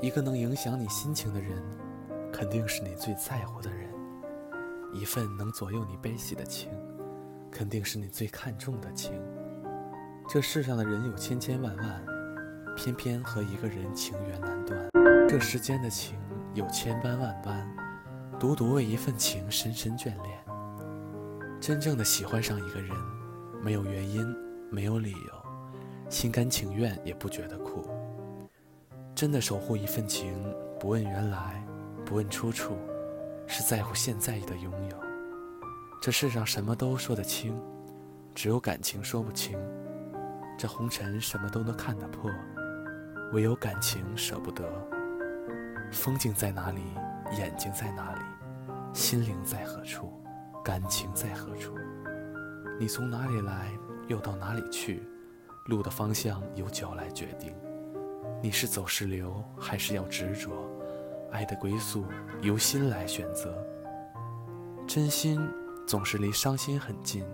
一个能影响你心情的人，肯定是你最在乎的人；一份能左右你悲喜的情，肯定是你最看重的情。这世上的人有千千万万，偏偏和一个人情缘难断。这世间的情有千般万般，独独为一份情深深眷恋。真正的喜欢上一个人，没有原因，没有理由，心甘情愿也不觉得苦。真的守护一份情，不问原来，不问出处，是在乎现在的拥有。这世上什么都说得清，只有感情说不清。这红尘什么都能看得破，唯有感情舍不得。风景在哪里，眼睛在哪里，心灵在何处，感情在何处？你从哪里来，又到哪里去？路的方向由脚来决定。你是走是留，还是要执着？爱的归宿由心来选择。真心总是离伤心很近，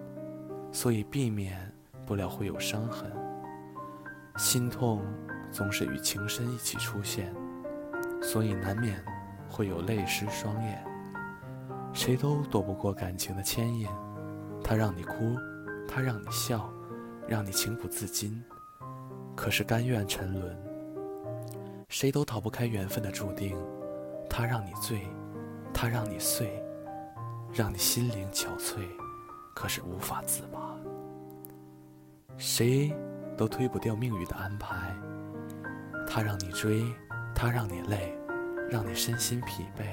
所以避免不了会有伤痕。心痛总是与情深一起出现，所以难免会有泪湿双眼。谁都躲不过感情的牵引，它让你哭，它让你笑，让你情不自禁，可是甘愿沉沦。谁都逃不开缘分的注定，它让你醉，它让你碎，让你心灵憔悴，可是无法自拔。谁都推不掉命运的安排，它让你追，它让你累，让你身心疲惫，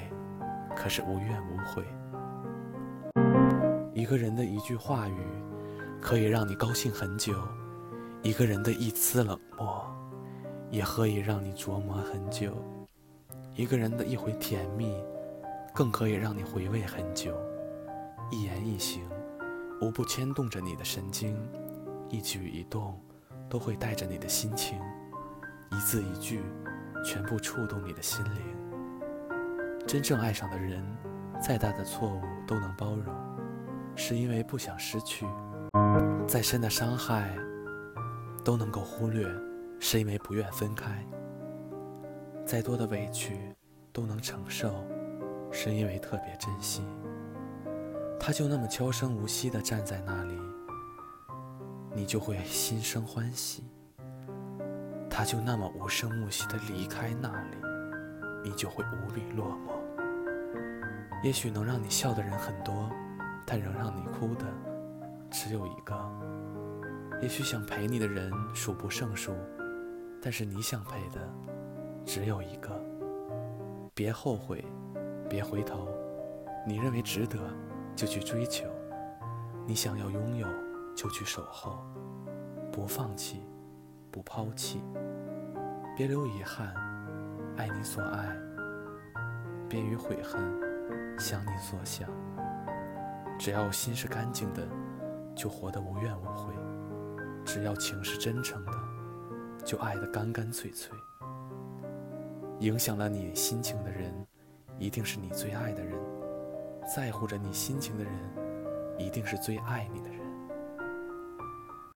可是无怨无悔。一个人的一句话语，可以让你高兴很久；一个人的一丝冷漠。也可以让你琢磨很久，一个人的一回甜蜜，更可以让你回味很久。一言一行，无不牵动着你的神经；一举一动，都会带着你的心情；一字一句，全部触动你的心灵。真正爱上的人，再大的错误都能包容，是因为不想失去；再深的伤害，都能够忽略。是因为不愿分开，再多的委屈都能承受，是因为特别珍惜。他就那么悄声无息地站在那里，你就会心生欢喜；他就那么无声无息地离开那里，你就会无比落寞。也许能让你笑的人很多，但仍让你哭的只有一个。也许想陪你的人数不胜数。但是你想陪的只有一个，别后悔，别回头，你认为值得就去追求，你想要拥有就去守候，不放弃，不抛弃，别留遗憾，爱你所爱，别于悔恨，想你所想，只要心是干净的，就活得无怨无悔；只要情是真诚的。就爱得干干脆脆。影响了你心情的人，一定是你最爱的人；在乎着你心情的人，一定是最爱你的人。